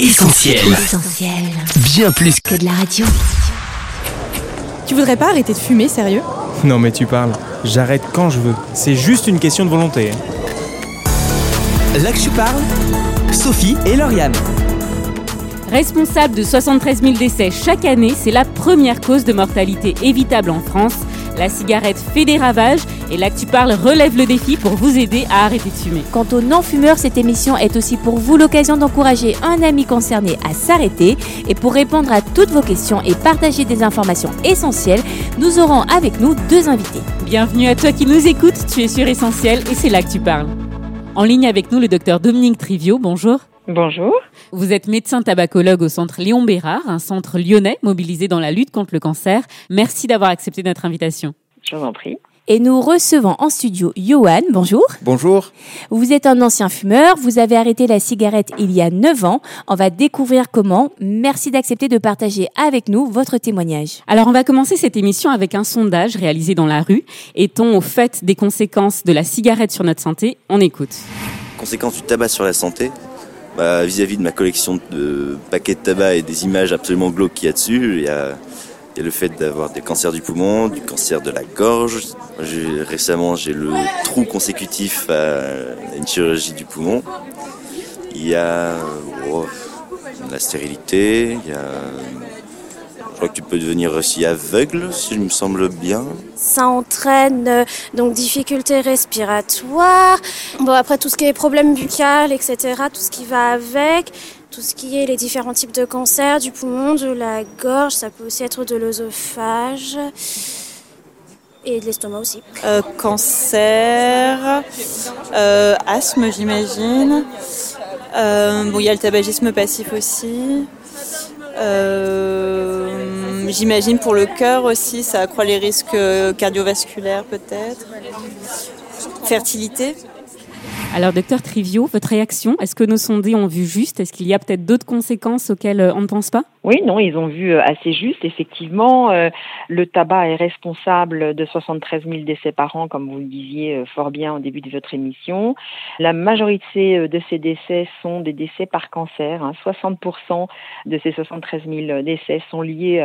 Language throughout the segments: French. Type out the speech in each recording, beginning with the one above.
Essentiel. Essentiel. Bien plus Que de la radio. Tu voudrais pas arrêter de fumer, sérieux? Non mais tu parles, j'arrête quand je veux. C'est juste une question de volonté. Là que tu parles, Sophie et Lauriane. Responsable de 73 000 décès chaque année, c'est la première cause de mortalité évitable en France. La cigarette fait des ravages et là que tu parles relève le défi pour vous aider à arrêter de fumer. Quant aux non-fumeurs, cette émission est aussi pour vous l'occasion d'encourager un ami concerné à s'arrêter. Et pour répondre à toutes vos questions et partager des informations essentielles, nous aurons avec nous deux invités. Bienvenue à toi qui nous écoutes, tu es sur Essentiel et c'est là que tu parles. En ligne avec nous le docteur Dominique Trivio, bonjour. Bonjour. Vous êtes médecin tabacologue au centre Léon Bérard, un centre lyonnais mobilisé dans la lutte contre le cancer. Merci d'avoir accepté notre invitation. Je vous en prie. Et nous recevons en studio Johan, bonjour. Bonjour. Vous êtes un ancien fumeur, vous avez arrêté la cigarette il y a 9 ans. On va découvrir comment. Merci d'accepter de partager avec nous votre témoignage. Alors on va commencer cette émission avec un sondage réalisé dans la rue. Est-on au fait des conséquences de la cigarette sur notre santé? On écoute. Conséquences du tabac sur la santé? Bah, Vis-à-vis de ma collection de paquets de tabac et des images absolument glauques qu'il y a dessus, il y a, il le fait d'avoir des cancers du poumon, du cancer de la gorge. Récemment, j'ai le trou consécutif à une chirurgie du poumon. Il y a oh, la stérilité, il y a... Je crois que tu peux devenir aussi aveugle, si je me semble bien. Ça entraîne euh, donc difficultés respiratoires. Bon après tout ce qui est problème buccal, etc. Tout ce qui va avec. Tout ce qui est les différents types de cancers du poumon, de la gorge. Ça peut aussi être de l'œsophage. Et de l'estomac aussi. Euh, cancer, euh, asthme j'imagine. Euh, bon, il y a le tabagisme passif aussi. Euh, j'imagine pour le cœur aussi, ça accroît les risques cardiovasculaires peut-être. Fertilité. Alors docteur Trivio, votre réaction Est-ce que nos sondés ont vu juste? Est-ce qu'il y a peut-être d'autres conséquences auxquelles euh, on ne pense pas? Oui, non, ils ont vu euh, assez juste. Effectivement, euh, le tabac est responsable de 73 000 décès par an, comme vous le disiez fort bien au début de votre émission. La majorité de ces décès sont des décès par cancer. hein. 60% de ces 73 000 décès sont liés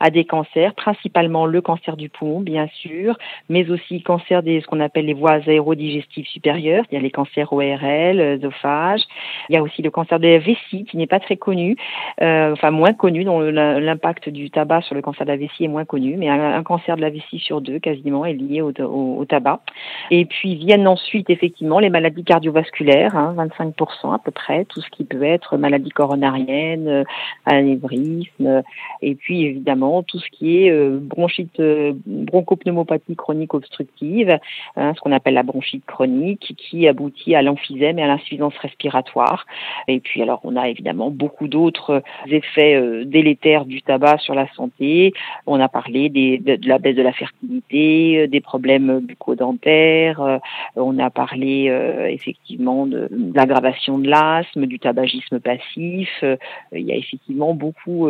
à des cancers, principalement le cancer du poumon, bien sûr, mais aussi cancer des ce qu'on appelle les voies aérodigestives supérieures. A les cancers ORL, œsophage. Il y a aussi le cancer de la vessie qui n'est pas très connu, euh, enfin moins connu, dont l'impact du tabac sur le cancer de la vessie est moins connu, mais un, cancer de la vessie sur deux quasiment est lié au, tabac. Et puis viennent ensuite effectivement les maladies cardiovasculaires, hein, 25% à peu près, tout ce qui peut être maladie coronarienne, euh, anévrisme, et puis évidemment tout ce qui est euh, bronchite, bronchopneumopathie chronique obstructive, hein, ce qu'on appelle la bronchite chronique, qui aboutit à l'emphysème et à l'insuffisance respiratoire. Et puis alors on a évidemment beaucoup d'autres effets euh, délétères du tabac sur la santé. On a parlé de, la baisse de la fertilité, euh, des problèmes bucco-dentaires. euh, on a parlé effectivement de, de l'aggravation de l'asthme, du tabagisme passif. il y a effectivement beaucoup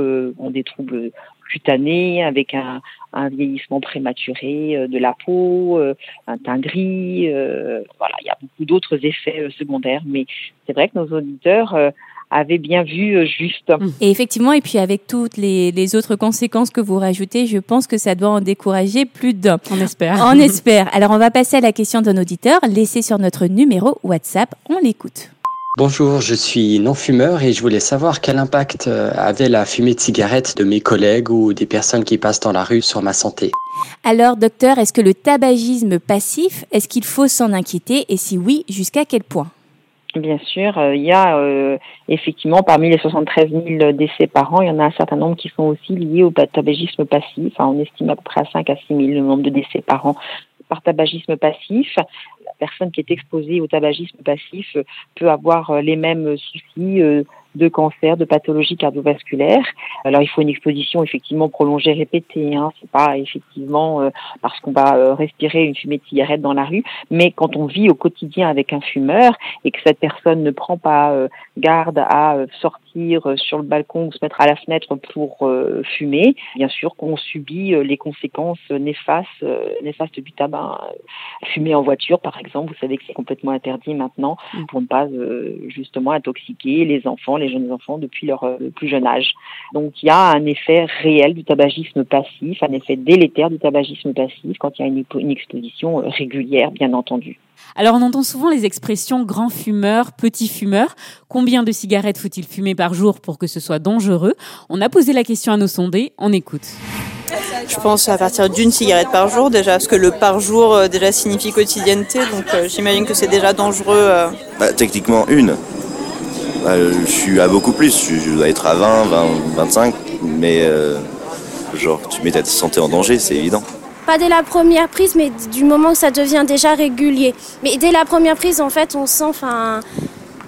des troubles cutanés avec un, un vieillissement prématuré euh, de la peau, euh, un teint gris. euh, voilà, il y a beaucoup d'autres effets secondaires, mais c'est vrai que nos auditeurs euh, avaient bien vu euh, juste. Et effectivement, et puis avec toutes les, les autres conséquences que vous rajoutez, je pense que ça doit en décourager plus d'un. On espère. On espère. Alors on va passer à la question d'un auditeur laissée sur notre numéro WhatsApp. On l'écoute. Bonjour, je suis non-fumeur et je voulais savoir quel impact euh, avait la fumée de cigarette de mes collègues ou des personnes qui passent dans la rue sur ma santé. Alors docteur, est-ce que le tabagisme passif, est-ce qu'il faut s'en inquiéter et si oui, jusqu'à quel point? Bien sûr, euh, il y a euh, effectivement parmi les 73 000 décès par an, il y en a un certain nombre qui sont aussi liés au tabagisme passif. Enfin, on estime à peu près à 5 à 6 000 le nombre de décès par an par tabagisme passif. Personne qui est exposée au tabagisme passif euh, peut avoir euh, les mêmes soucis euh, de cancer, de pathologies cardiovasculaires. Alors il faut une exposition effectivement prolongée, répétée. Hein. C'est pas effectivement euh, parce qu'on va euh, respirer une fumée de cigarette dans la rue, mais quand on vit au quotidien avec un fumeur et que cette personne ne prend pas euh, garde à euh, sortir euh, sur le balcon ou se mettre à la fenêtre pour euh, fumer, bien sûr qu'on subit euh, les conséquences néfastes, euh, néfastes du tabac. Fumer en voiture, par exemple, vous savez que c'est complètement interdit maintenant pour ne pas euh, justement intoxiquer les enfants, les jeunes enfants depuis leur euh, plus jeune âge. Donc il y a un effet réel du tabagisme passif, un effet délétère du tabagisme passif quand il y a une, une exposition euh, régulière, bien entendu. Alors on entend souvent les expressions grand fumeur, petit fumeur. Combien de cigarettes faut-il fumer par jour pour que ce soit dangereux? On a posé la question à nos sondés, on écoute. Je pense à partir d'une cigarette par jour déjà, parce que le par jour euh, déjà signifie quotidienneté, donc euh, j'imagine que c'est déjà dangereux. euh. Bah, techniquement, une. Bah, je suis à beaucoup plus. Je, dois être à 20, 20 25. Mais euh, genre, tu mets ta santé en danger, c'est évident. Pas dès la première prise, mais du moment où ça devient déjà régulier. Mais dès la première prise, en fait, on sent, enfin,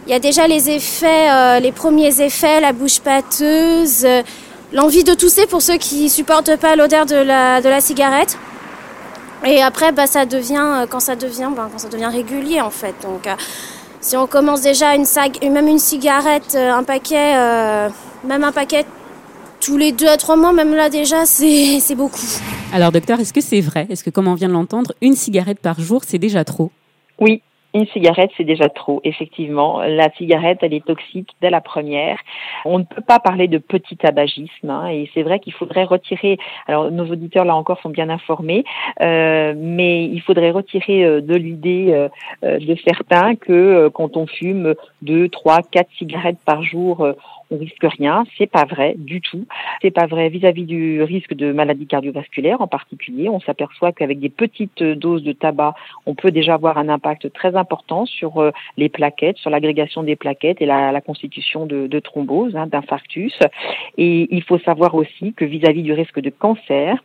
il y a déjà les effets, euh, les premiers effets, la bouche pâteuse, euh, l'envie de tousser pour ceux qui supportent pas l'odeur de la, de la cigarette. Et après, bah, ça devient, quand ça devient, bah, quand ça devient régulier, en fait. Donc, si on commence déjà une sag, même une cigarette, euh, un paquet, euh, même un paquet tous les deux à trois mois, même là déjà, c'est c'est beaucoup. Alors docteur, est-ce que c'est vrai? Est-ce que comme on vient de l'entendre, une cigarette par jour, c'est déjà trop? Oui, une cigarette, c'est déjà trop, effectivement. La cigarette, elle est toxique dès la première. On ne peut pas parler de petit tabagisme, hein, et c'est vrai qu'il faudrait retirer, alors nos auditeurs là encore sont bien informés, euh, mais il faudrait retirer euh, de l'idée euh, de certains que quand on fume deux, trois, quatre cigarettes par jour, on risque rien. C'est pas vrai du tout. C'est pas vrai vis-à-vis du risque de maladies cardiovasculaires en particulier. On s'aperçoit qu'avec des petites doses de tabac, on peut déjà avoir un impact très important sur euh, les plaquettes, sur l'agrégation des plaquettes et la, la constitution de, de thrombose, hein, d'infarctus. Et il faut savoir aussi que vis-à-vis du risque de cancer,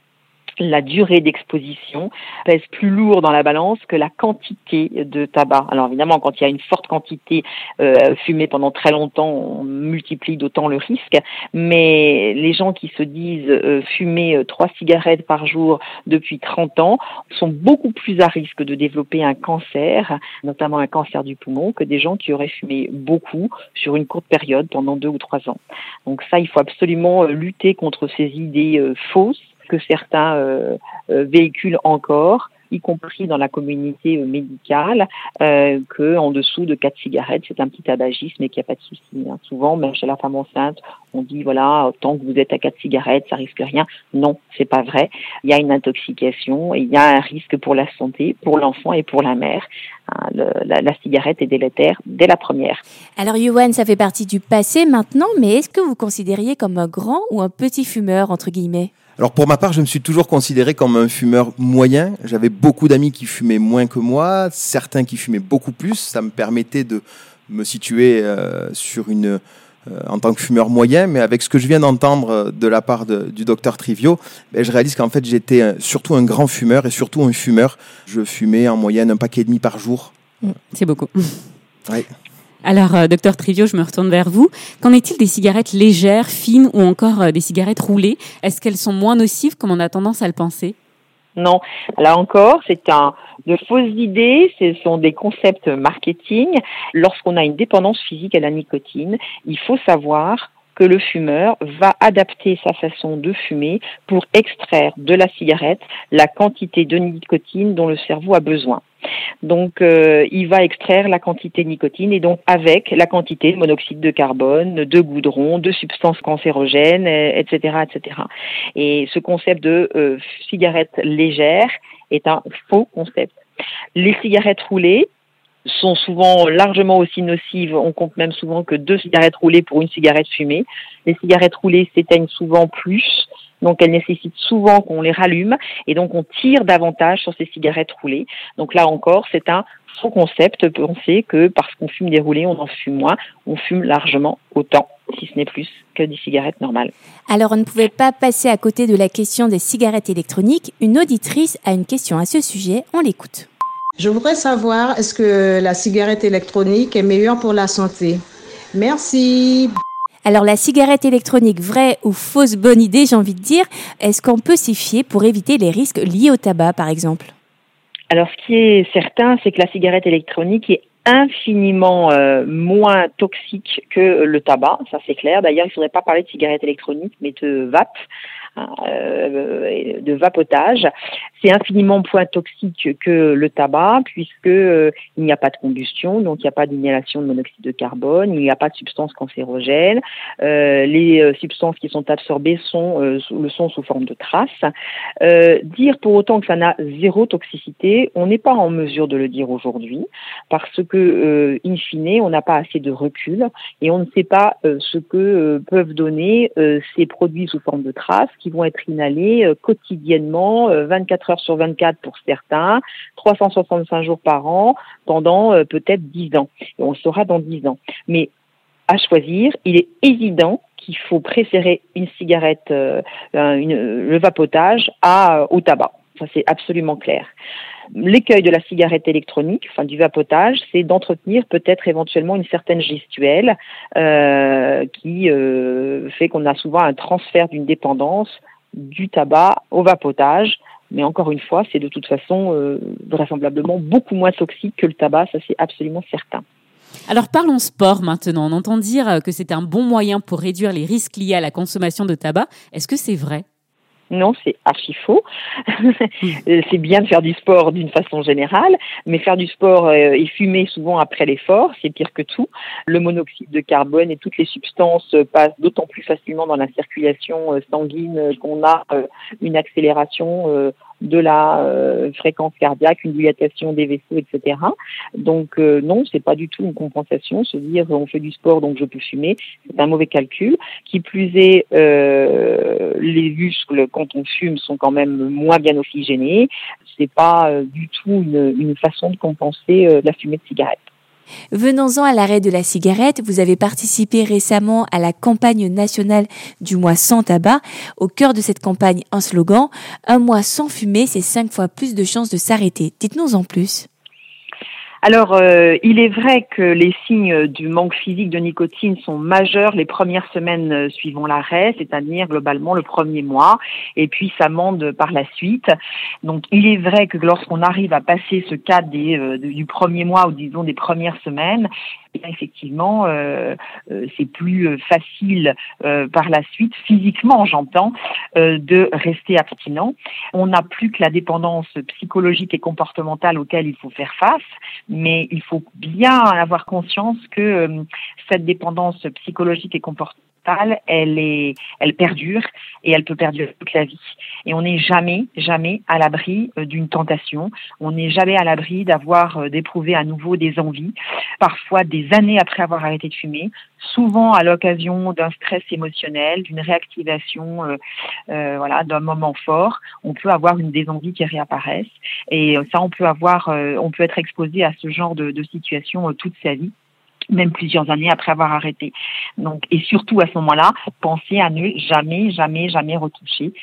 la durée d'exposition pèse plus lourd dans la balance que la quantité de tabac. Alors évidemment, quand il y a une forte quantité euh, fumée pendant très longtemps, on multiplie d'autant le risque. Mais les gens qui se disent euh, fumer euh, trois cigarettes par jour depuis 30 ans sont beaucoup plus à risque de développer un cancer, notamment un cancer du poumon, que des gens qui auraient fumé beaucoup sur une courte période pendant deux ou trois ans. Donc ça, il faut absolument euh, lutter contre ces idées euh, fausses que certains euh, euh, véhiculent encore y compris dans la communauté euh, médicale, euh, que en dessous de quatre cigarettes, c'est un petit tabagisme et qu'il n'y a pas de souci. hein. Souvent, même chez la femme enceinte, on dit voilà, tant que vous êtes à quatre cigarettes, ça risque rien. Non, c'est pas vrai. Il y a une intoxication, et il y a un risque pour la santé, pour l'enfant et pour la mère. Hein, la, cigarette est délétère dès la première. Alors, Yoann, ça fait partie du passé maintenant, mais est-ce que vous considériez comme un grand ou un petit fumeur, entre guillemets? Alors pour ma part, je me suis toujours considéré comme un fumeur moyen. J'avais beaucoup d'amis qui fumaient moins que moi, certains qui fumaient beaucoup plus. Ça me permettait de me situer euh, sur une euh, en tant que fumeur moyen, mais avec ce que je viens d'entendre euh, de la part de- du docteur Trivio, ben, je réalise qu'en fait j'étais surtout un grand fumeur et surtout un fumeur. Je fumais en moyenne un paquet et demi par jour. C'est beaucoup. Ouais. Alors, euh, docteur Trivio, je me retourne vers vous. Qu'en est-il des cigarettes légères, fines ou encore euh, des cigarettes roulées? Est-ce qu'elles sont moins nocives comme on a tendance à le penser? Non, là encore, c'est de fausses idées, ce sont des concepts marketing. Lorsqu'on a une dépendance physique à la nicotine, il faut savoir que le fumeur va adapter sa façon de fumer pour extraire de la cigarette la quantité de nicotine dont le cerveau a besoin. Donc, euh, il va extraire la quantité de nicotine et donc avec la quantité de monoxyde de carbone, de goudron, de substances cancérogènes, euh, etc., etc. Et ce concept de euh, cigarette légère est un faux concept. Les cigarettes roulées sont souvent largement aussi nocives. On compte même souvent que deux cigarettes roulées pour une cigarette fumée. Les cigarettes roulées s'éteignent souvent plus, donc elles nécessitent souvent qu'on les rallume et donc on tire davantage sur ces cigarettes roulées. Donc là encore, c'est un faux concept de penser que parce qu'on fume des roulés, on en fume moins. On fume largement autant, si ce n'est plus, que des cigarettes normales. Alors, on ne pouvait pas passer à côté de la question des cigarettes électroniques. Une auditrice a une question à ce sujet. On l'écoute. Je voudrais savoir, est-ce que la cigarette électronique est meilleure pour la santé? Merci. Alors, la cigarette électronique, vraie ou fausse bonne idée, j'ai envie de dire, est-ce qu'on peut s'y fier pour éviter les risques liés au tabac, par exemple? Alors, ce qui est certain, c'est que la cigarette électronique est infiniment euh, moins toxique que le tabac, ça c'est clair. D'ailleurs, il ne faudrait pas parler de cigarette électronique, mais de vape. hein, euh, de vapotage. C'est infiniment moins toxique que le tabac puisque euh, il n'y a pas de combustion, donc il n'y a pas d'inhalation de monoxyde de carbone, il n'y a pas de substances cancérogènes. Euh, les substances qui sont absorbées sont le sont sous forme de traces. dire pour autant que ça n'a zéro toxicité, on n'est pas en mesure de le dire aujourd'hui parce que in fine, on n'a pas assez de recul et on ne sait pas ce que peuvent donner ces produits sous forme de traces qui vont être inhalés quotidiennement 24 heures sur 24 pour certains, 365 jours par an pendant euh, peut-être 10 ans. Et on le saura dans 10 ans. Mais à choisir, il est évident qu'il faut préférer une cigarette, euh, le vapotage à, au tabac. Ça, c'est absolument clair. L'écueil de la cigarette électronique, enfin du vapotage, c'est d'entretenir peut-être éventuellement une certaine gestuelle euh, qui fait qu'on a souvent un transfert d'une dépendance du tabac au vapotage mais encore une fois, c'est de toute façon euh, vraisemblablement beaucoup moins toxique que le tabac, ça c'est absolument certain. Alors parlons sport maintenant. On entend dire que c'est un bon moyen pour réduire les risques liés à la consommation de tabac. Est-ce que c'est vrai? Non, c'est archi faux. Euh, c'est bien de faire du sport d'une façon générale, mais faire du sport euh, et fumer souvent après l'effort, c'est pire que tout. Le monoxyde de carbone et toutes les substances passent d'autant plus facilement dans la circulation sanguine qu'on a une accélération de la euh, fréquence cardiaque, une dilatation des vaisseaux, etc. Donc euh, non, c'est pas du tout une compensation. Se dire on fait du sport donc je peux fumer, c'est un mauvais calcul. Qui plus est, euh, les muscles quand on fume sont quand même moins bien oxygénés. C'est pas euh, du tout une, une, façon de compenser la fumée de cigarette. Venons-en à l'arrêt de la cigarette. Vous avez participé récemment à la campagne nationale du mois sans tabac. Au cœur de cette campagne, un slogan Un mois sans fumer, c'est cinq fois plus de chances de s'arrêter. Dites-nous en plus. Alors, euh, il est vrai que les signes du manque physique de nicotine sont majeurs les premières semaines euh, suivant l'arrêt, c'est-à-dire globalement le premier mois, et puis ça monte par la suite. Donc, il est vrai que lorsqu'on arrive à passer ce cadre des, euh, du premier mois ou disons des premières semaines, eh effectivement, euh, euh, c'est plus euh, facile par la suite, physiquement j'entends, de rester abstinent. On n'a plus que la dépendance psychologique et comportementale auquel il faut faire face, mais il faut bien avoir conscience que cette dépendance psychologique et comportementale elle perdure et elle peut perdurer toute la vie. Et on n'est jamais, jamais à l'abri euh, d'une tentation. On n'est jamais à l'abri d'avoir, euh, d'éprouver à nouveau des envies, parfois des années après avoir arrêté de fumer, souvent à l'occasion d'un stress émotionnel, d'une réactivation, euh, voilà, d'un moment fort. On peut avoir une des envies qui réapparaissent. Et ça, on peut avoir, on peut être exposé à ce genre de situation toute sa vie même plusieurs années après avoir arrêté. Donc, et surtout à ce moment-là, pensez à ne jamais, jamais, jamais retoucher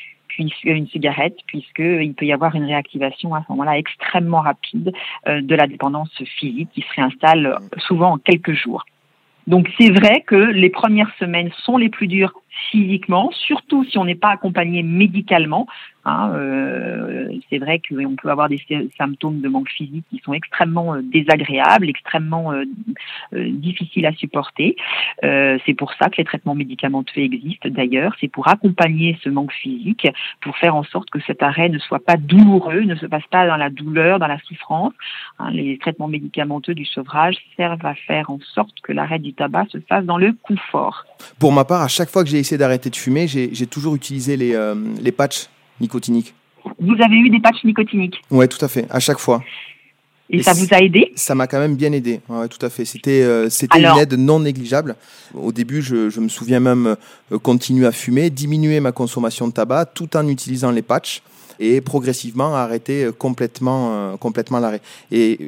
une cigarette, puisqu'il peut y avoir une réactivation à ce moment-là extrêmement rapide euh, de la dépendance physique qui se réinstalle souvent en quelques jours. Donc c'est vrai que les premières semaines sont les plus dures physiquement, surtout si on n'est pas accompagné médicalement. Hein, euh, c'est vrai qu'on peut avoir des symptômes de manque physique qui sont extrêmement euh, désagréables, extrêmement euh, difficiles à supporter. c'est pour ça que les traitements médicamenteux existent d'ailleurs. C'est pour accompagner ce manque physique, pour faire en sorte que cet arrêt ne soit pas douloureux, ne se passe pas dans la douleur, dans la souffrance. Hein, les traitements médicamenteux du sevrage servent à faire en sorte que l'arrêt du tabac se fasse dans le confort. Pour ma part, à chaque fois que j'ai essayé d'arrêter de fumer, j'ai toujours utilisé les, les patchs nicotinique. Vous avez eu des patchs nicotiniques? Oui, tout à fait, à chaque fois. Et, ça vous a aidé? Ça m'a quand même bien aidé, ouais, tout à fait. C'était euh, c'était une aide non négligeable. Au début, je, je me souviens même euh, continuer à fumer, diminuer ma consommation de tabac tout en utilisant les patchs et progressivement arrêter euh, complètement, complètement l'arrêt. Et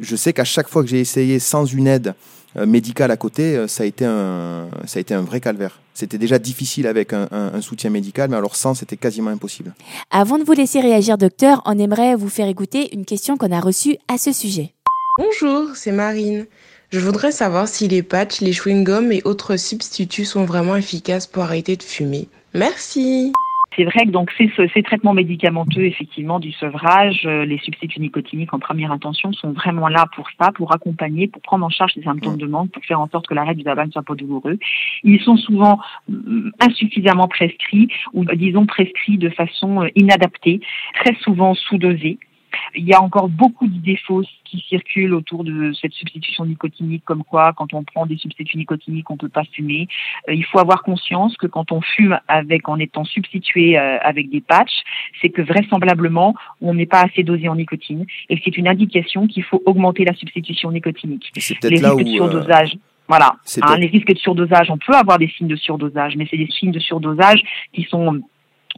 je sais qu'à chaque fois que j'ai essayé sans une aide euh, médical à côté, euh, ça a été un, ça a été un vrai calvaire. C'était déjà difficile avec un, soutien médical, mais alors sans, c'était quasiment impossible. Avant de vous laisser réagir, docteur, on aimerait vous faire écouter une question qu'on a reçue à ce sujet. Bonjour, c'est Marine. Je voudrais savoir si les patchs, les chewing-gums et autres substituts sont vraiment efficaces pour arrêter de fumer. Merci. C'est vrai que donc ces, ces, traitements médicamenteux, effectivement, du sevrage, euh, les substituts nicotiniques en première intention sont vraiment là pour ça, pour accompagner, pour prendre en charge les symptômes de manque, pour faire en sorte que l'arrêt du tabac ne soit pas douloureux. Ils sont souvent mm, insuffisamment prescrits ou disons prescrits de façon euh, inadaptée, très souvent sous-dosés. Il y a encore beaucoup d'idées fausses qui circulent autour de cette substitution nicotinique, comme quoi quand on prend des substituts nicotiniques, on peut pas fumer. Euh, il faut avoir conscience que quand on fume avec en étant substitué euh, avec des patchs, c'est que vraisemblablement on n'est pas assez dosé en nicotine et c'est une indication qu'il faut augmenter la substitution nicotinique. Les risques de surdosage. Voilà. Hein, les risques de surdosage, on peut avoir des signes de surdosage, mais c'est des signes de surdosage qui sont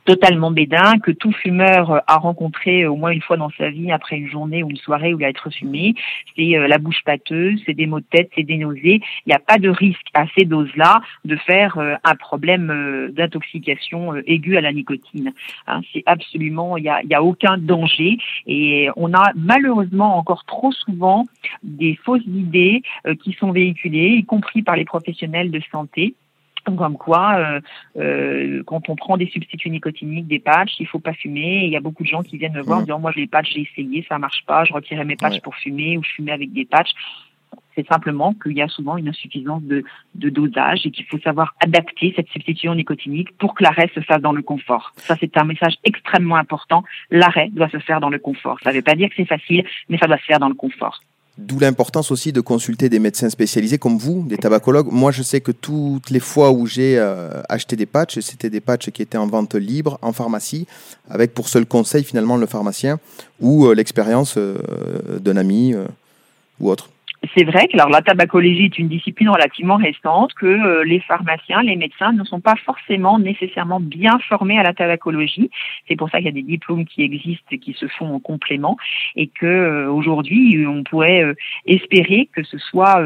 totalement bédin, que tout fumeur euh, a rencontré au moins une fois dans sa vie après une journée ou une soirée où il a été fumé. C'est euh, la bouche pâteuse, c'est des maux de tête, c'est des nausées. Il n'y a pas de risque à ces doses-là de faire euh, un problème d'intoxication aiguë à la nicotine. Hein, c'est absolument, il n'y a, a aucun danger. Et on a malheureusement encore trop souvent des fausses idées qui sont véhiculées, y compris par les professionnels de santé comme quoi, euh, euh, quand on prend des substituts nicotiniques, des patchs, il faut pas fumer. il y a beaucoup de gens qui viennent me voir en mmh. disant moi les patchs j'ai essayé, ça marche pas, je retirais mes patchs pour fumer ou je fumais avec des patchs. C'est simplement qu'il y a souvent une insuffisance de, de dosage et qu'il faut savoir adapter cette substitution nicotinique pour que l'arrêt se fasse dans le confort. Ça, c'est un message extrêmement important. L'arrêt doit se faire dans le confort. Ça ne veut pas dire que c'est facile, mais ça doit se faire dans le confort. D'où l'importance aussi de consulter des médecins spécialisés comme vous, des tabacologues. Moi, je sais que toutes les fois où j'ai euh, acheté des patchs, c'était des patchs qui étaient en vente libre en pharmacie, avec pour seul conseil finalement le pharmacien ou euh, l'expérience euh, d'un ami ou autre c'est vrai que alors, la tabacologie est une discipline relativement récente, que euh, les pharmaciens, les médecins ne sont pas forcément nécessairement bien formés à la tabacologie. C'est pour ça qu'il y a des diplômes qui existent et qui se font en complément et que euh, aujourd'hui on pourrait euh, espérer que ce soit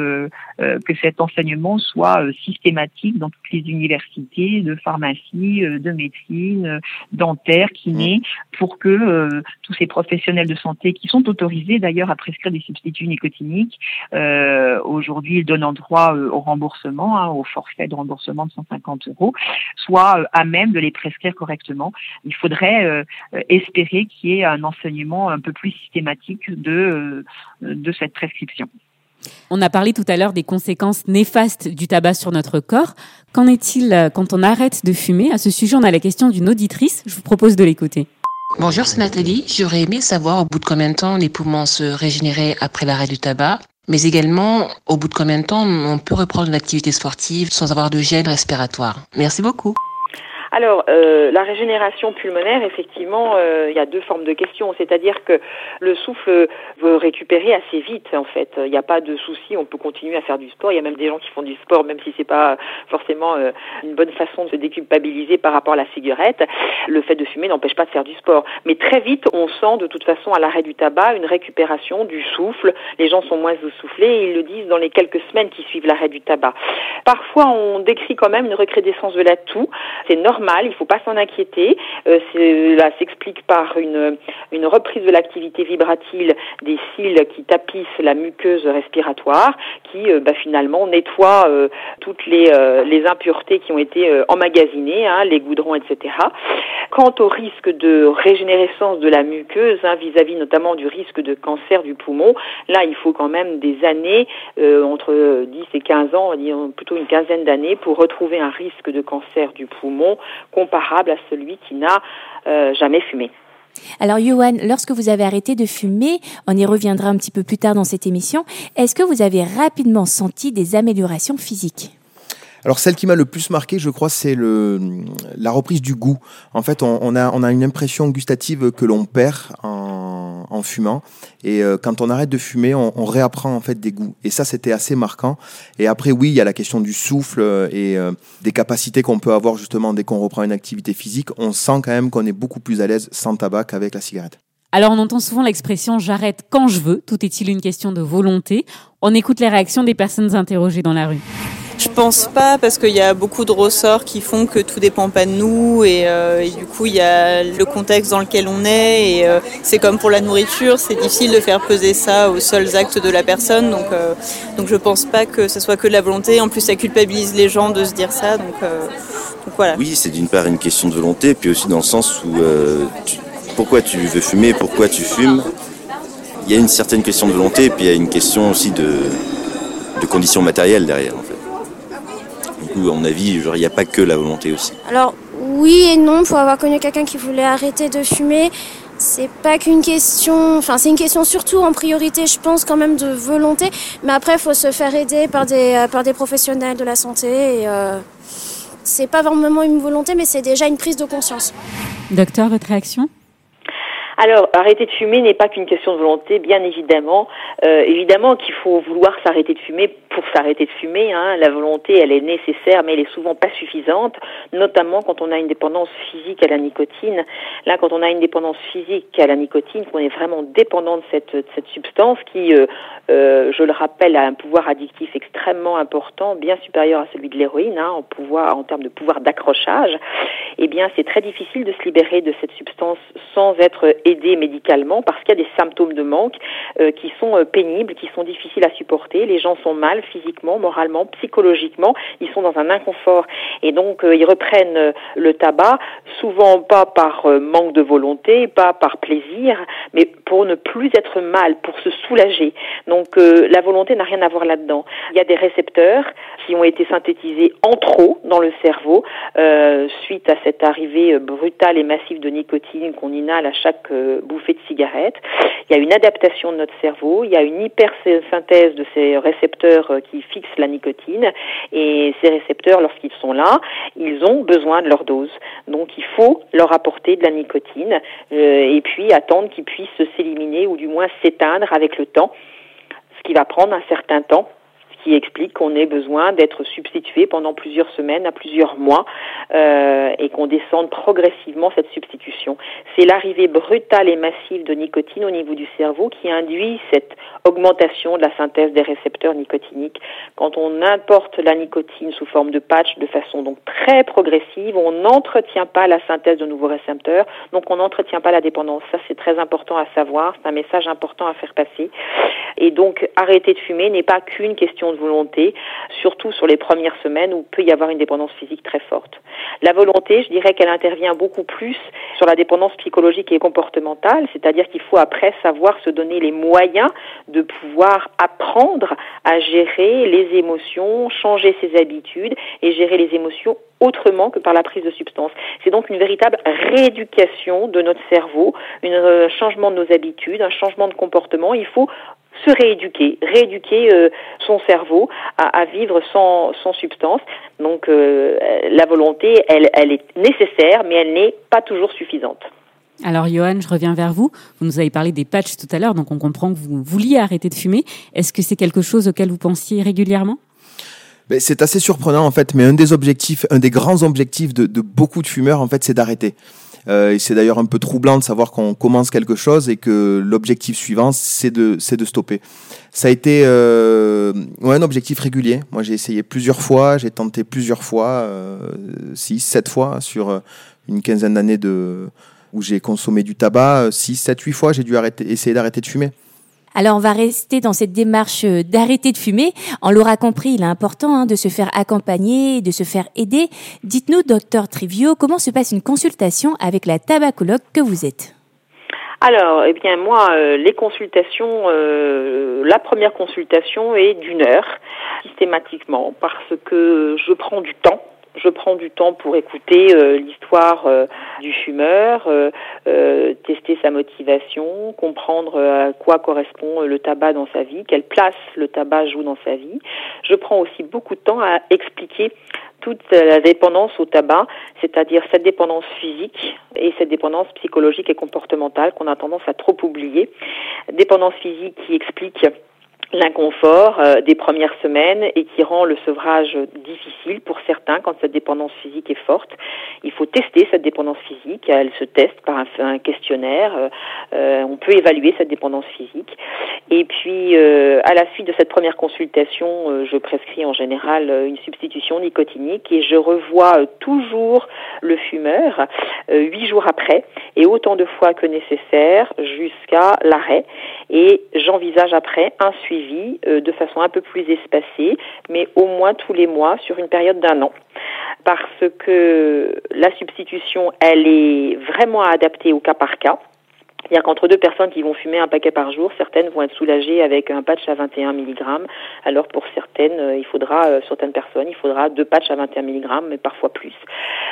que cet enseignement soit systématique dans toutes les universités de pharmacie, de médecine, dentaire, kiné, pour que tous ces professionnels de santé qui sont autorisés d'ailleurs à prescrire des substituts nicotiniques euh, Aujourd'hui, il donne droit euh, au remboursement, hein, au forfait de remboursement de 150 euros, soit euh, à même de les prescrire correctement. Il faudrait euh, espérer qu'il y ait un enseignement un peu plus systématique de, de cette prescription. On a parlé tout à l'heure des conséquences néfastes du tabac sur notre corps. Qu'en est-il quand on arrête de fumer? À ce sujet, on a la question d'une auditrice. Je vous propose de l'écouter. Bonjour, c'est Nathalie. J'aurais aimé savoir au bout de combien de temps les poumons se régénéraient après l'arrêt du tabac? Mais également, au bout de combien de temps on peut reprendre une activité sportive sans avoir de gêne respiratoire Merci beaucoup. Alors, euh, la régénération pulmonaire, effectivement, euh, il y a deux formes de questions. C'est-à-dire que le souffle veut récupérer assez vite, en fait. Il n'y a pas de souci, on peut continuer à faire du sport. Il y a même des gens qui font du sport, même si c'est pas forcément euh, une bonne façon de se déculpabiliser par rapport à la cigarette. Le fait de fumer n'empêche pas de faire du sport. Mais très vite, on sent de toute façon à l'arrêt du tabac une récupération du souffle. Les gens sont moins essoufflés et ils le disent dans les quelques semaines qui suivent l'arrêt du tabac. Parfois, on décrit quand même une recrudescence de la toux. C'est normal il ne faut pas s'en inquiéter. Euh, cela s'explique par une, reprise de l'activité vibratile des cils qui tapissent la muqueuse respiratoire, qui euh, bah, finalement nettoie euh, toutes les, impuretés qui ont été emmagasinées, hein, les goudrons, etc. Quant au risque de régénérescence de la muqueuse, hein, vis-à-vis notamment du risque de cancer du poumon, là il faut quand même des années, entre 10 et 15 ans, plutôt une quinzaine d'années, pour retrouver un risque de cancer du poumon comparable à celui qui n'a euh, jamais fumé. Alors Johan, lorsque vous avez arrêté de fumer, on y reviendra un petit peu plus tard dans cette émission, est-ce que vous avez rapidement senti des améliorations physiques? Alors celle qui m'a le plus marqué, je crois, c'est le la reprise du goût. En fait, on, a on a une impression gustative que l'on perd en, en, fumant, et euh, quand on arrête de fumer, on, réapprend en fait des goûts. Et ça, c'était assez marquant. Et après, oui, il y a la question du souffle euh, et euh, des capacités qu'on peut avoir justement dès qu'on reprend une activité physique. On sent quand même qu'on est beaucoup plus à l'aise sans tabac qu'avec la cigarette. Alors on entend souvent l'expression j'arrête quand je veux. Tout est-il une question de volonté? On écoute les réactions des personnes interrogées dans la rue. Je pense pas parce qu'il y a beaucoup de ressorts qui font que tout dépend pas de nous et, euh, du coup il y a le contexte dans lequel on est et euh, c'est comme pour la nourriture, c'est difficile de faire peser ça aux seuls actes de la personne donc euh, donc je pense pas que ce soit que de la volonté. En plus ça culpabilise les gens de se dire ça donc voilà. Oui, c'est d'une part une question de volonté, puis aussi dans le sens où euh, pourquoi tu veux fumer, pourquoi tu fumes? Il y a une certaine question de volonté, puis il y a une question aussi de, de conditions matérielles derrière, en fait. Coup, à mon avis, il n'y a pas que la volonté aussi. Alors oui et non, pour avoir connu quelqu'un qui voulait arrêter de fumer, c'est pas qu'une question, enfin c'est une question surtout en priorité, je pense quand même de volonté, mais après il faut se faire aider par des euh, par des professionnels de la santé et euh, c'est pas vraiment une volonté, mais c'est déjà une prise de conscience. Docteur, votre réaction? Alors, arrêter de fumer n'est pas qu'une question de volonté, bien évidemment. Euh, évidemment qu'il faut vouloir s'arrêter de fumer pour s'arrêter de fumer. Hein. La volonté, elle est nécessaire, mais elle est souvent pas suffisante, notamment quand on a une dépendance physique à la nicotine. Là, quand on a une dépendance physique à la nicotine, qu'on est vraiment dépendant de cette, de cette substance qui, euh, euh, je le rappelle, a un pouvoir addictif extrêmement important, bien supérieur à celui de l'héroïne, hein, en en termes de pouvoir d'accrochage. Eh bien, c'est très difficile de se libérer de cette substance sans être aidé médicalement parce qu'il y a des symptômes de manque euh, qui sont euh, pénibles, qui sont difficiles à supporter. Les gens sont mal physiquement, moralement, psychologiquement. Ils sont dans un inconfort et donc euh, ils reprennent euh, le tabac, souvent pas par euh, manque de volonté, pas par plaisir, mais pour ne plus être mal, pour se soulager. Donc la volonté n'a rien à voir là-dedans. Il y a des récepteurs qui ont été synthétisés en trop dans le cerveau suite à cette arrivée brutale et massive de nicotine qu'on inhale à chaque bouffée de cigarette. Il y a une adaptation de notre cerveau, il y a une hypersynthèse de ces récepteurs euh, qui fixent la nicotine et ces récepteurs, lorsqu'ils sont là, ils ont besoin de leur dose. Donc il faut leur apporter de la nicotine euh, et puis attendre qu'ils puissent s'éliminer ou du moins s'éteindre avec le temps, ce qui va prendre un certain temps qui explique qu'on ait besoin d'être substitué pendant plusieurs semaines à plusieurs mois euh, et qu'on descende progressivement cette substitution. C'est l'arrivée brutale et massive de nicotine au niveau du cerveau qui induit cette augmentation de la synthèse des récepteurs nicotiniques. Quand on importe la nicotine sous forme de patch de façon donc très progressive, on n'entretient pas la synthèse de nouveaux récepteurs, donc on n'entretient pas la dépendance. Ça c'est très important à savoir, c'est un message important à faire passer. Et donc arrêter de fumer n'est pas qu'une question volonté, surtout sur les premières semaines où peut y avoir une dépendance physique très forte. La volonté, je dirais qu'elle intervient beaucoup plus sur la dépendance psychologique et comportementale, c'est-à-dire qu'il faut après savoir se donner les moyens de pouvoir apprendre à gérer les émotions, changer ses habitudes et gérer les émotions autrement que par la prise de substances. C'est donc une véritable rééducation de notre cerveau, un euh, changement de nos habitudes, un changement de comportement. Il faut se rééduquer, rééduquer euh, son cerveau à, à vivre sans, sans substance. Donc euh, la volonté, elle, elle est nécessaire, mais elle n'est pas toujours suffisante. Alors Johan, je reviens vers vous. Vous nous avez parlé des patchs tout à l'heure, donc on comprend que vous vouliez arrêter de fumer. Est-ce que c'est quelque chose auquel vous pensiez régulièrement? Ben, c'est assez surprenant en fait, mais un des objectifs, un des grands objectifs de, de beaucoup de fumeurs en fait, c'est d'arrêter. Euh, et c'est d'ailleurs un peu troublant de savoir qu'on commence quelque chose et que l'objectif suivant c'est de c'est de stopper. Ça a été euh, ouais, un objectif régulier. Moi j'ai essayé plusieurs fois, j'ai tenté plusieurs fois, euh, six, sept fois sur une quinzaine d'années de où j'ai consommé du tabac, 6, 7, 8 fois, j'ai dû arrêter, essayer d'arrêter de fumer. Alors on va rester dans cette démarche euh, d'arrêter de fumer. On l'aura compris, il est important hein, de se faire accompagner, de se faire aider. Dites-nous, docteur Trivio, comment se passe une consultation avec la tabacologue que vous êtes? Alors, eh bien moi, euh, les consultations, euh, la première consultation est d'une heure systématiquement parce que je prends du temps. Je prends du temps pour écouter euh, l'histoire euh, du fumeur, euh, euh, tester sa motivation, comprendre à quoi correspond le tabac dans sa vie, quelle place le tabac joue dans sa vie. Je prends aussi beaucoup de temps à expliquer toute la dépendance au tabac, c'est-à-dire cette dépendance physique et cette dépendance psychologique et comportementale qu'on a tendance à trop oublier. Dépendance physique qui explique l'inconfort euh, des premières semaines et qui rend le sevrage difficile pour certains quand cette dépendance physique est forte. Il faut tester cette dépendance physique, elle se teste par un, questionnaire, euh, euh, on peut évaluer cette dépendance physique. Et puis euh, à la suite de cette première consultation, euh, je prescris en général une substitution nicotinique et je revois toujours le fumeur huit jours après et autant de fois que nécessaire jusqu'à l'arrêt et j'envisage après un suivi suivi de façon un peu plus espacée, mais au moins tous les mois sur une période d'un an parce que la substitution, elle est vraiment adaptée au cas par cas. C'est-à-dire qu'entre deux personnes qui vont fumer un paquet par jour, certaines vont être soulagées avec un patch à 21 mg, alors pour certaines, euh, il faudra, euh, certaines personnes, il faudra deux patchs à 21 mg, mais parfois plus.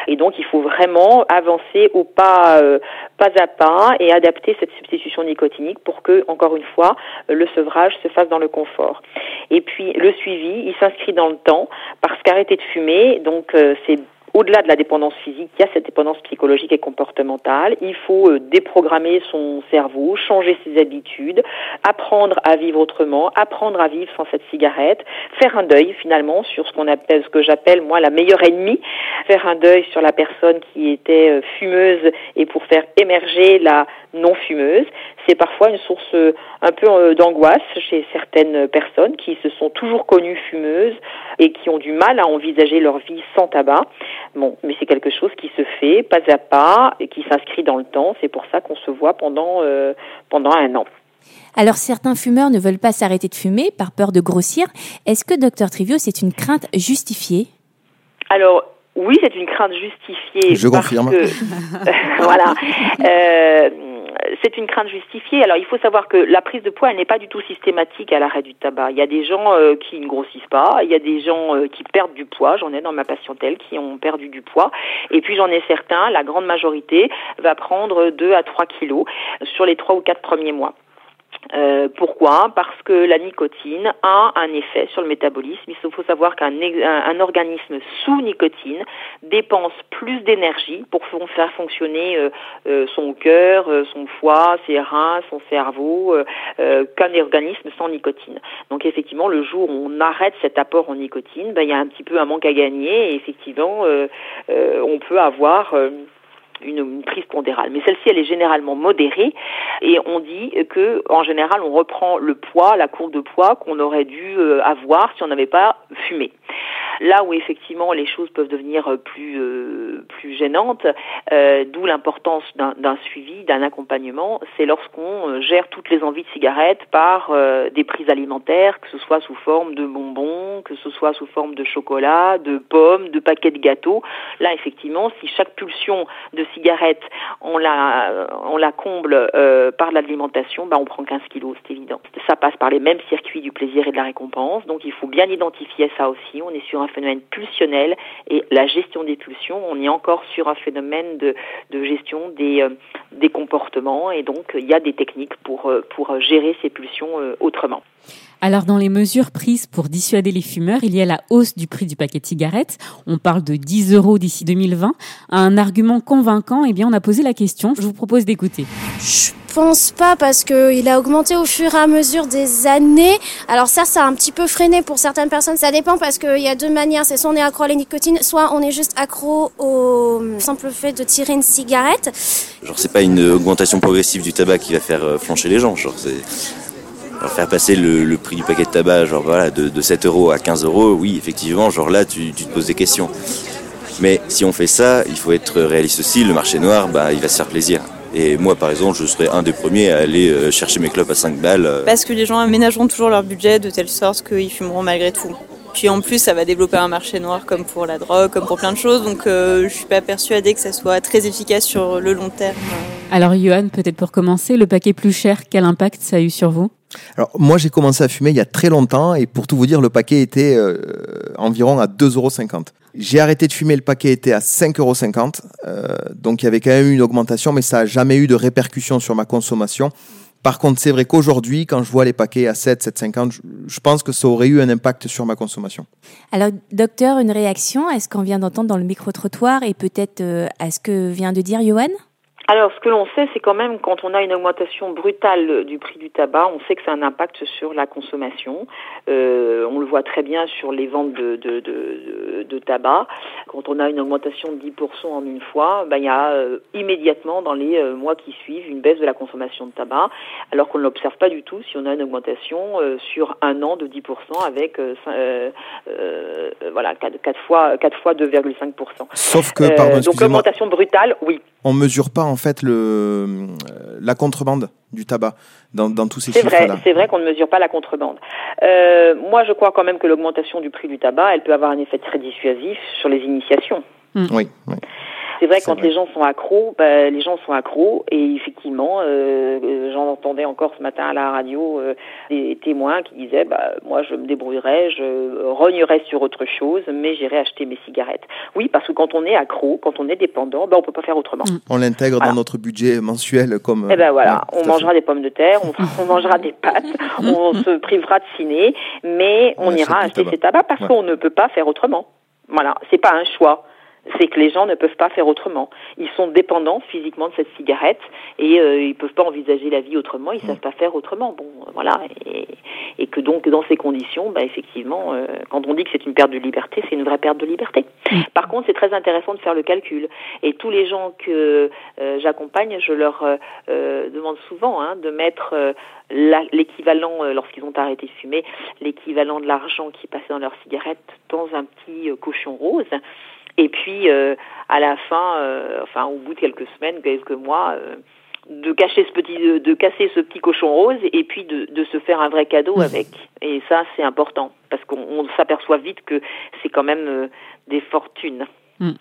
Et donc, il faut vraiment avancer au pas, euh, pas à pas et adapter cette substitution nicotinique pour que, encore une fois, le sevrage se fasse dans le confort. Et puis, le suivi, il s'inscrit dans le temps parce qu'arrêter de fumer, donc, c'est au-delà de la dépendance physique, il y a cette dépendance psychologique et comportementale. Il faut euh, déprogrammer son cerveau, changer ses habitudes, apprendre à vivre autrement, apprendre à vivre sans cette cigarette, faire un deuil finalement sur ce qu'on appelle, ce que j'appelle moi la meilleure ennemie, faire un deuil sur la personne qui était euh, fumeuse et pour faire émerger la non fumeuse. C'est parfois une source euh, un peu d'angoisse chez certaines personnes qui se sont toujours connues fumeuses et qui ont du mal à envisager leur vie sans tabac. Bon, mais c'est quelque chose qui se fait pas à pas et qui s'inscrit dans le temps. C'est pour ça qu'on se voit pendant, euh, pendant un an. Alors certains fumeurs ne veulent pas s'arrêter de fumer par peur de grossir. Est-ce que, docteur Trivio, c'est une crainte justifiée? Alors, oui, c'est une crainte justifiée. Je confirme. voilà. Euh, c'est une crainte justifiée. Alors il faut savoir que la prise de poids, elle n'est pas du tout systématique à l'arrêt du tabac. Il y a des gens euh, qui ne grossissent pas, il y a des gens euh, qui perdent du poids, j'en ai dans ma patientèle qui ont perdu du poids, et puis j'en ai certains, la grande majorité, va prendre 2 à 3 kilos sur les 3 ou 4 premiers mois. Euh, pourquoi? Parce que la nicotine a un effet sur le métabolisme. Il faut savoir qu'un un, organisme sous nicotine dépense plus d'énergie pour faire fonctionner euh, euh, son cœur, son foie, ses reins, son cerveau, qu'un organisme sans nicotine. Donc effectivement, le jour où on arrête cet apport en nicotine, ben, il y a un petit peu un manque à gagner et effectivement, on peut avoir une, prise pondérale. Mais celle-ci, elle est généralement modérée et on dit que, en général, on reprend le poids, la courbe de poids qu'on aurait dû euh, avoir si on n'avait pas fumé. Là où effectivement les choses peuvent devenir plus euh, plus gênantes, euh, d'où l'importance d'un suivi, d'un accompagnement, c'est lorsqu'on gère toutes les envies de cigarettes par des prises alimentaires, que ce soit sous forme de bonbons, que ce soit sous forme de chocolat, de pommes, de paquets de gâteaux. Là, effectivement, si chaque pulsion de cigarette, on la, comble euh, par l'alimentation, bah on prend 15 kilos, c'est évident. Ça passe par les mêmes circuits du plaisir et de la récompense, donc il faut bien identifier ça aussi. On est sur un phénomène pulsionnel et la gestion des pulsions, on est encore sur un phénomène de, de gestion des, euh, des comportements et donc il y a des techniques pour, euh, pour gérer ces pulsions autrement. Alors, dans les mesures prises pour dissuader les fumeurs, il y a la hausse du prix du paquet de cigarettes. On parle de 10 euros d'ici 2020. Un argument convaincant, eh bien, on a posé la question. Je vous propose d'écouter. Je pense pas parce qu'il a augmenté au fur et à mesure des années. Alors ça, ça a un petit peu freiné pour certaines personnes. Ça dépend parce qu'il y a deux manières. C'est soit on est accro à la nicotine, soit on est juste accro au simple fait de tirer une cigarette. Genre c'est pas une augmentation progressive du tabac qui va faire euh, flancher les gens. Genre faire passer le, prix du paquet de tabac genre de, 7 euros à 15 euros, oui effectivement genre là tu, te poses des questions. Mais si on fait ça, il faut être réaliste aussi. Le marché noir, bah, il va se faire plaisir. Et moi, par exemple, je serais un des premiers à aller euh, chercher mes clopes à 5 balles. Euh. Parce que les gens aménageront toujours leur budget de telle sorte qu'ils fumeront malgré tout. Puis en plus, ça va développer un marché noir comme pour la drogue, comme pour plein de choses. Donc euh, je suis pas persuadée que ça soit très efficace sur le long terme. Alors Johan, peut-être pour commencer, le paquet plus cher, quel impact ça a eu sur vous? Alors moi j'ai commencé à fumer il y a très longtemps et pour tout vous dire le paquet était euh, environ à 2,50 euros. J'ai arrêté de fumer, le paquet était à 5,50 euros. Euh, donc il y avait quand même eu une augmentation mais ça n'a jamais eu de répercussion sur ma consommation. Par contre, c'est vrai qu'aujourd'hui, quand je vois les paquets à 7, 7,50, je pense que ça aurait eu un impact sur ma consommation. Alors, docteur, une réaction à ce qu'on vient d'entendre dans le micro-trottoir et peut-être euh, à ce que vient de dire Johan? Alors, ce que l'on sait, c'est quand même quand on a une augmentation brutale du prix du tabac, on sait que ça a un impact sur la consommation. Euh, on le voit très bien sur les ventes de, de, de, de, tabac. Quand on a une augmentation de 10% en une fois, ben, il y a euh, immédiatement dans les euh, mois qui suivent une baisse de la consommation de tabac, alors qu'on ne l'observe pas du tout si on a une augmentation euh, sur un an de 10% avec voilà 4, fois 4 fois 2,5%. Sauf que, pardon, donc l'augmentation brutale, oui. On mesure pas en fait le, euh, la contrebande du tabac dans, dans tous ces C'est vrai, chiffres-là. c'est vrai qu'on ne mesure pas la contrebande. Euh, moi, je crois quand même que l'augmentation du prix du tabac, elle peut avoir un effet très dissuasif sur les initiations. Oui, oui. C'est vrai, quand les gens sont accros, bah, les gens sont accros et effectivement, euh, euh, j'en entendais encore ce matin à la radio euh, des témoins qui disaient, bah, moi je me débrouillerai, je rognerai sur autre chose, mais j'irai acheter mes cigarettes. Oui, parce que quand on est accro, quand on est dépendant, bah, on peut pas faire autrement. On l'intègre dans notre budget mensuel comme. Eh ben voilà, ouais, on fait. mangera des pommes de terre, on, on mangera des pâtes, on se privera de ciné, mais on ira acheter tabac. ses tabacs parce Ouais. qu'on ne peut pas faire autrement. Voilà, c'est pas un choix. C'est que les gens ne peuvent pas faire autrement. Ils sont dépendants physiquement de cette cigarette et euh, ils peuvent pas envisager la vie autrement. Ils savent pas faire autrement. Bon, euh, voilà, et, et que donc dans ces conditions, bah, effectivement, euh, quand on dit que c'est une perte de liberté, c'est une vraie perte de liberté. Par contre, c'est très intéressant de faire le calcul. Et tous les gens que euh, j'accompagne, je leur euh, euh, demande souvent hein, de mettre euh, l'équivalent, euh, lorsqu'ils ont arrêté de fumer, l'équivalent de l'argent qui passait dans leur cigarette dans un petit euh, cochon rose. Et puis, euh, à la fin, euh, enfin, au bout de quelques semaines, quelques mois, euh, de cacher ce petit, de, casser ce petit cochon rose et puis de, de se faire un vrai cadeau avec. Et ça, c'est important parce qu'on on s'aperçoit vite que c'est quand même euh, des fortunes. Hmm.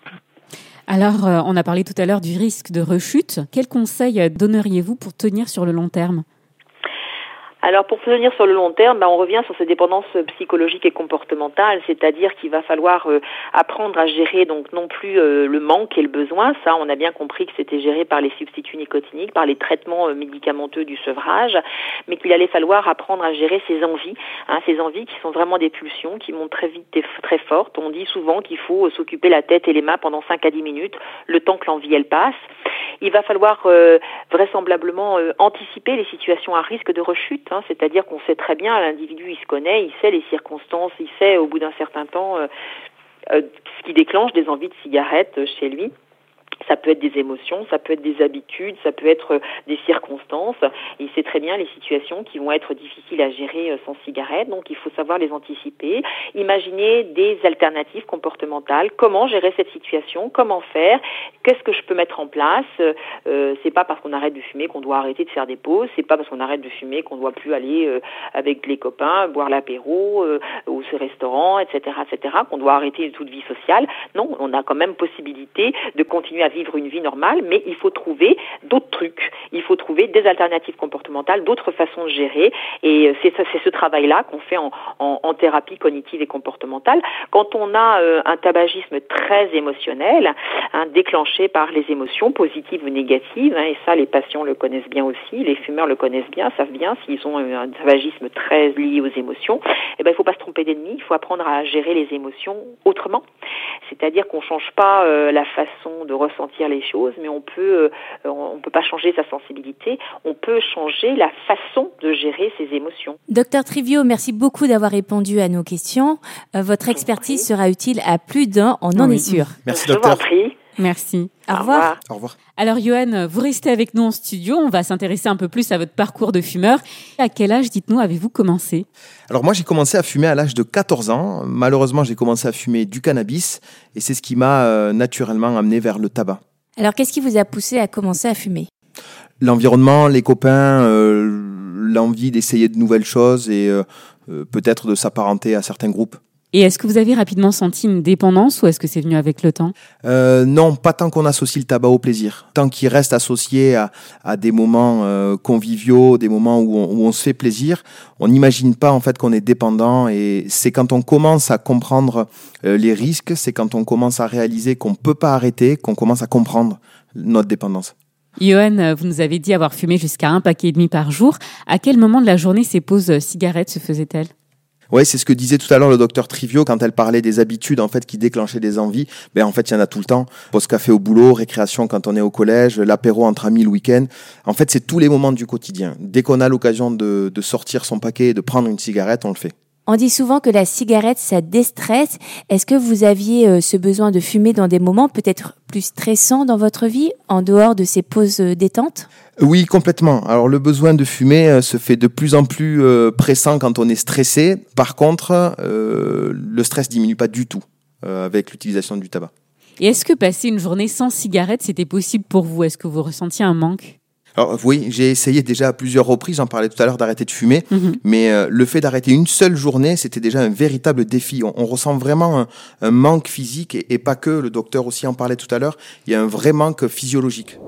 Alors, euh, on a parlé tout à l'heure du risque de rechute. Quels conseils euh, donneriez-vous pour tenir sur le long terme? Alors pour tenir sur le long terme, ben, on revient sur ces dépendances psychologiques et comportementales, c'est-à-dire qu'il va falloir euh, apprendre à gérer donc non plus euh, le manque et le besoin, ça on a bien compris que c'était géré par les substituts nicotiniques, par les traitements euh, médicamenteux du sevrage, mais qu'il allait falloir apprendre à gérer ses envies, hein, ces envies qui sont vraiment des pulsions, qui montent très vite et très fortes. On dit souvent qu'il faut s'occuper la tête et les mains pendant 5 à 10 minutes, le temps que l'envie elle passe. Il va falloir euh, vraisemblablement euh, anticiper les situations à risque de rechute, hein, c'est-à-dire qu'on sait très bien, l'individu il se connaît, il sait les circonstances, il sait au bout d'un certain temps euh, ce qui déclenche des envies de cigarette chez lui. Ça peut être des émotions, ça peut être des habitudes, ça peut être euh, des circonstances. Il sait très bien les situations qui vont être difficiles à gérer euh, sans cigarette, donc il faut savoir les anticiper. Imaginer des alternatives comportementales. Comment gérer cette situation? Comment faire? Qu'est-ce que je peux mettre en place? Euh, C'est pas parce qu'on arrête de fumer qu'on doit arrêter de faire des pauses. C'est pas parce qu'on arrête de fumer qu'on doit plus aller euh, avec les copains boire l'apéro euh, au restaurant, etc., etc. Qu'on doit arrêter toute vie sociale. Non, on a quand même possibilité de continuer à vivre une vie normale, mais il faut trouver d'autres trucs. Il faut trouver des alternatives comportementales, d'autres façons de gérer. Et euh, c'est ce travail-là qu'on fait en, thérapie cognitive et comportementale. Quand on a euh, un tabagisme très émotionnel, hein, déclenché par les émotions positives ou négatives, hein, et ça les patients le connaissent bien aussi, les fumeurs le connaissent bien, savent bien s'ils ont un tabagisme très lié aux émotions, eh ben il faut pas se tromper d'ennemi, il faut apprendre à gérer les émotions autrement. C'est-à-dire qu'on change pas euh, la façon de ressentir les choses, mais on peut euh, on peut pas changer sa sensibilité, on peut changer la façon de gérer ses émotions. Docteur Trivio, merci beaucoup d'avoir répondu à nos questions. Euh, votre expertise sera utile à plus d'un, on en Oui. est sûr. Merci Je vous docteur. en prie. Merci. Au revoir. Au revoir. Alors, Johan, vous restez avec nous en studio. On va s'intéresser un peu plus à votre parcours de fumeur. À quel âge, dites-nous, avez-vous commencé? Alors moi j'ai commencé à fumer à l'âge de 14 ans. Malheureusement j'ai commencé à fumer du cannabis et c'est ce qui m'a euh, naturellement amené vers le tabac. Alors, qu'est-ce qui vous a poussé à commencer à fumer? L'environnement, les copains, euh, l'envie d'essayer de nouvelles choses et euh, peut-être de s'apparenter à certains groupes. Et est-ce que vous avez rapidement senti une dépendance ou est-ce que c'est venu avec le temps? Euh, non, pas tant qu'on associe le tabac au plaisir. Tant qu'il reste associé à, à des moments euh, conviviaux, des moments où on, où on se fait plaisir, on n'imagine pas en fait qu'on est dépendant. Et c'est quand on commence à comprendre euh, les risques, c'est quand on commence à réaliser qu'on peut pas arrêter, qu'on commence à comprendre notre dépendance. Johan, vous nous avez dit avoir fumé jusqu'à un paquet et demi par jour. À quel moment de la journée ces pauses euh, cigarettes se faisaient-elles? Ouais, c'est ce que disait tout à l'heure le docteur Trivio quand elle parlait des habitudes en fait qui déclenchaient des envies. Ben en fait, il y en a tout le temps. Pause café au boulot, récréation quand on est au collège, l'apéro entre amis le week-end. En fait, c'est tous les moments du quotidien. Dès qu'on a l'occasion de, de sortir son paquet et de prendre une cigarette, on le fait. On dit souvent que la cigarette, ça déstresse. Est-ce que vous aviez euh, ce besoin de fumer dans des moments peut-être plus stressants dans votre vie, en dehors de ces pauses euh, détente? Oui, complètement. Alors le besoin de fumer euh, se fait de plus en plus pressant quand on est stressé. Par contre, euh, le stress diminue pas du tout euh, avec l'utilisation du tabac. Et est-ce que passer une journée sans cigarette, c'était possible pour vous? Est-ce que vous ressentiez un manque? Alors oui, j'ai essayé déjà à plusieurs reprises, j'en parlais tout à l'heure, d'arrêter de fumer, Mhm. mais euh, le fait d'arrêter une seule journée, c'était déjà un véritable défi. On, on ressent vraiment un, un manque physique, et, et pas que, le docteur aussi en parlait tout à l'heure, il y a un vrai manque physiologique.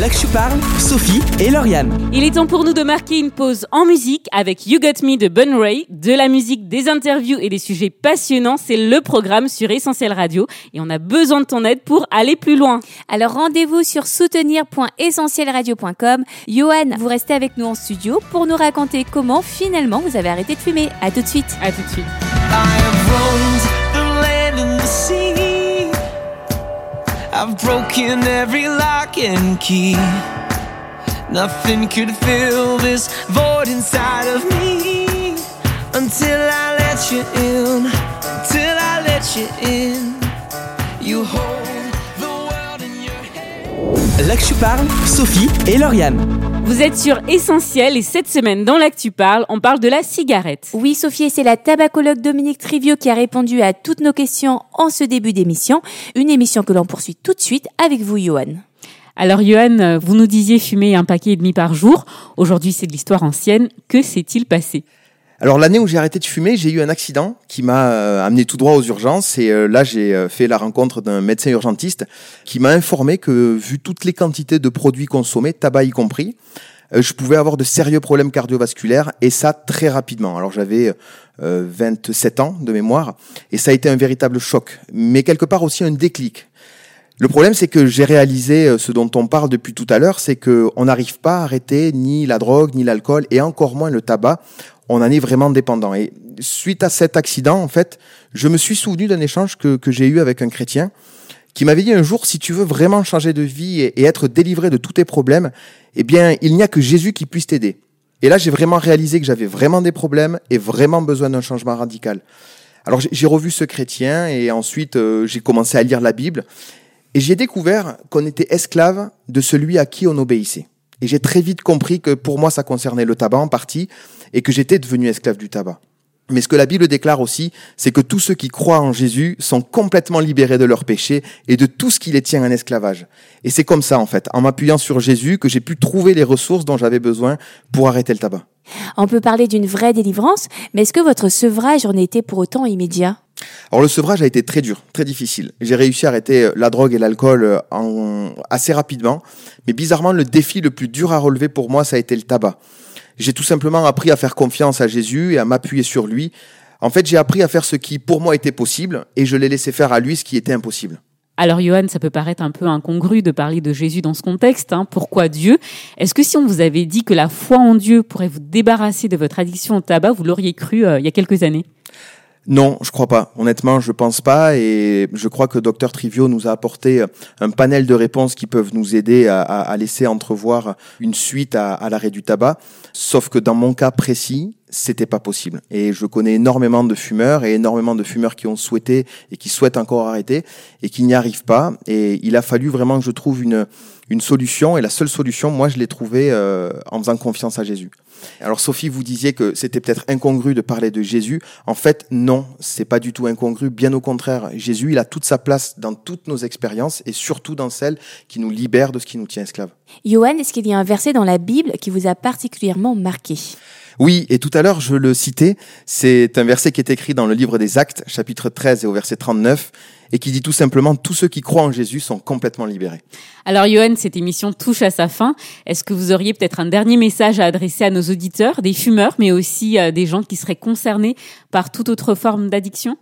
Là que je parle, Sophie et Lauriane. Il est temps pour nous de marquer une pause en musique avec You Got Me de Bun Ray, de la musique, des interviews et des sujets passionnants. C'est le programme sur Essentiel Radio et on a besoin de ton aide pour aller plus loin. Alors rendez-vous sur soutenir.essentielradio.com. Johan, vous restez avec nous en studio pour nous raconter comment finalement vous avez arrêté de fumer. À tout de suite. À tout de suite. I have roamed the land and the sea. I've broken every lock and key. Nothing could fill this void inside of me until I let you in. Till I let you in. You hold hand. Là que je parle, Sophie et Lauriane. Vous êtes sur Essentiel et cette semaine dans l'Actu Parle, on parle de la cigarette. Oui, Sophie, c'est la tabacologue Dominique Trivio qui a répondu à toutes nos questions en ce début d'émission. Une émission que l'on poursuit tout de suite avec vous, Johan. Alors Johan, vous nous disiez fumer un paquet et demi par jour. Aujourd'hui, c'est de l'histoire ancienne. Que s'est-il passé? Alors l'année où j'ai arrêté de fumer, j'ai eu un accident qui m'a euh, amené tout droit aux urgences et euh, là j'ai euh, fait la rencontre d'un médecin urgentiste qui m'a informé que vu toutes les quantités de produits consommés, tabac y compris, je pouvais avoir de sérieux problèmes cardiovasculaires et ça très rapidement. Alors j'avais euh, 27 ans de mémoire et ça a été un véritable choc, mais quelque part aussi un déclic. Le problème, c'est que j'ai réalisé ce dont on parle depuis tout à l'heure, c'est que on n'arrive pas à arrêter ni la drogue, ni l'alcool, et encore moins le tabac. On en est vraiment dépendant. Et suite à cet accident, en fait, je me suis souvenu d'un échange que, que j'ai eu avec un chrétien qui m'avait dit un jour, si tu veux vraiment changer de vie et, être délivré de tous tes problèmes, eh bien, il n'y a que Jésus qui puisse t'aider. Et là, j'ai vraiment réalisé que j'avais vraiment des problèmes et vraiment besoin d'un changement radical. Alors, j'ai- j'ai revu ce chrétien et ensuite, euh, j'ai commencé à lire la Bible. Et j'ai découvert qu'on était esclave de celui à qui on obéissait. Et j'ai très vite compris que pour moi, ça concernait le tabac en partie, et que j'étais devenu esclave du tabac. Mais ce que la Bible déclare aussi, c'est que tous ceux qui croient en Jésus sont complètement libérés de leurs péchés et de tout ce qui les tient en esclavage. Et c'est comme ça, en fait, en m'appuyant sur Jésus, que j'ai pu trouver les ressources dont j'avais besoin pour arrêter le tabac. On peut parler d'une vraie délivrance, mais est-ce que votre sevrage en était pour autant immédiat? Alors le sevrage a été très dur, très difficile. J'ai réussi à arrêter euh, la drogue et l'alcool euh, en... assez rapidement, mais bizarrement le défi le plus dur à relever pour moi, ça a été le tabac. J'ai tout simplement appris à faire confiance à Jésus et à m'appuyer sur lui. En fait, j'ai appris à faire ce qui pour moi était possible et je l'ai laissé faire à lui ce qui était impossible. Alors Johan, ça peut paraître un peu incongru de parler de Jésus dans ce contexte. hein. Pourquoi Dieu? Est-ce que si on vous avait dit que la foi en Dieu pourrait vous débarrasser de votre addiction au tabac, vous l'auriez cru euh, il y a quelques années? Non, je crois pas. Honnêtement, je pense pas et je crois que Dr Trivio nous a apporté un panel de réponses qui peuvent nous aider à, laisser entrevoir une suite à l'arrêt du tabac. Sauf que dans mon cas précis, c'était pas possible. Et je connais énormément de fumeurs et énormément de fumeurs qui ont souhaité et qui souhaitent encore arrêter et qui n'y arrivent pas. Et il a fallu vraiment que je trouve une, une solution. Et la seule solution, moi, je l'ai trouvée euh, en faisant confiance à Jésus. Alors Sophie, vous disiez que c'était peut-être incongru de parler de Jésus. En fait, non, c'est pas du tout incongru. Bien au contraire, Jésus, il a toute sa place dans toutes nos expériences et surtout dans celles qui nous libèrent de ce qui nous tient esclaves. Johan, est-ce qu'il y a un verset dans la Bible qui vous a particulièrement marqué? Oui, et tout à l'heure, je le citais, c'est un verset qui est écrit dans le livre des Actes, chapitre 13 et au verset 39, et qui dit tout simplement, tous ceux qui croient en Jésus sont complètement libérés. Alors Johan, cette émission touche à sa fin. Est-ce que vous auriez peut-être un dernier message à adresser à nos auditeurs, des fumeurs, mais aussi euh, des gens qui seraient concernés par toute autre forme d'addiction?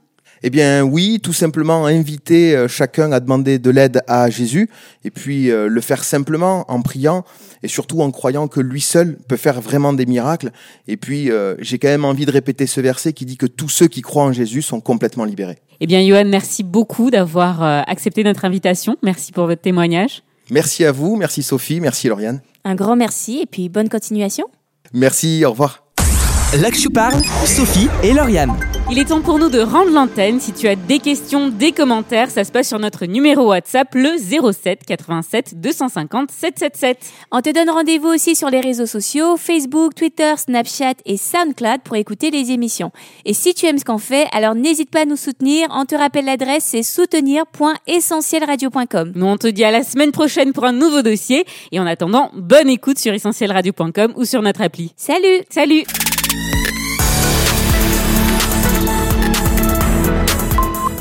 Eh bien oui, tout simplement inviter euh, chacun à demander de l'aide à Jésus et puis euh, le faire simplement en priant et surtout en croyant que lui seul peut faire vraiment des miracles. Et puis euh, j'ai quand même envie de répéter ce verset qui dit que tous ceux qui croient en Jésus sont complètement libérés. Eh bien Johan, merci beaucoup d'avoir accepté notre invitation. Merci pour votre témoignage. Merci à vous, merci Sophie, merci Lauriane. Un grand merci et puis bonne continuation. Merci, au revoir. Là que je parle, Sophie et Lauriane. Il est temps pour nous de rendre l'antenne. Si tu as des questions, des commentaires, ça se passe sur notre numéro WhatsApp, le 07 87 250 777. On te donne rendez-vous aussi sur les réseaux sociaux, Facebook, Twitter, Snapchat et SoundCloud pour écouter les émissions. Et si tu aimes ce qu'on fait, alors n'hésite pas à nous soutenir. On te rappelle l'adresse, c'est soutenir.essentielradio.com. Nous, on te dit à la semaine prochaine pour un nouveau dossier. Et en attendant, bonne écoute sur essentielradio.com ou sur notre appli. Salut Salut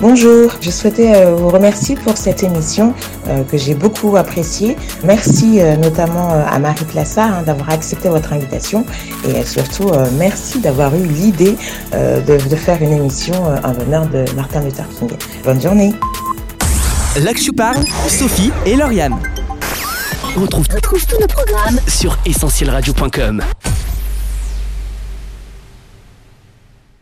Bonjour, je souhaitais euh, vous remercier pour cette émission euh, que j'ai beaucoup appréciée. Merci euh, notamment à Marie Plassa hein, d'avoir accepté votre invitation et surtout merci d'avoir eu l'idée de, faire une émission en l'honneur de Martin Luther King. Bonne journée. Là que je parle, Sophie et Lauriane. On retrouve, tous nos programmes sur essentielradio.com.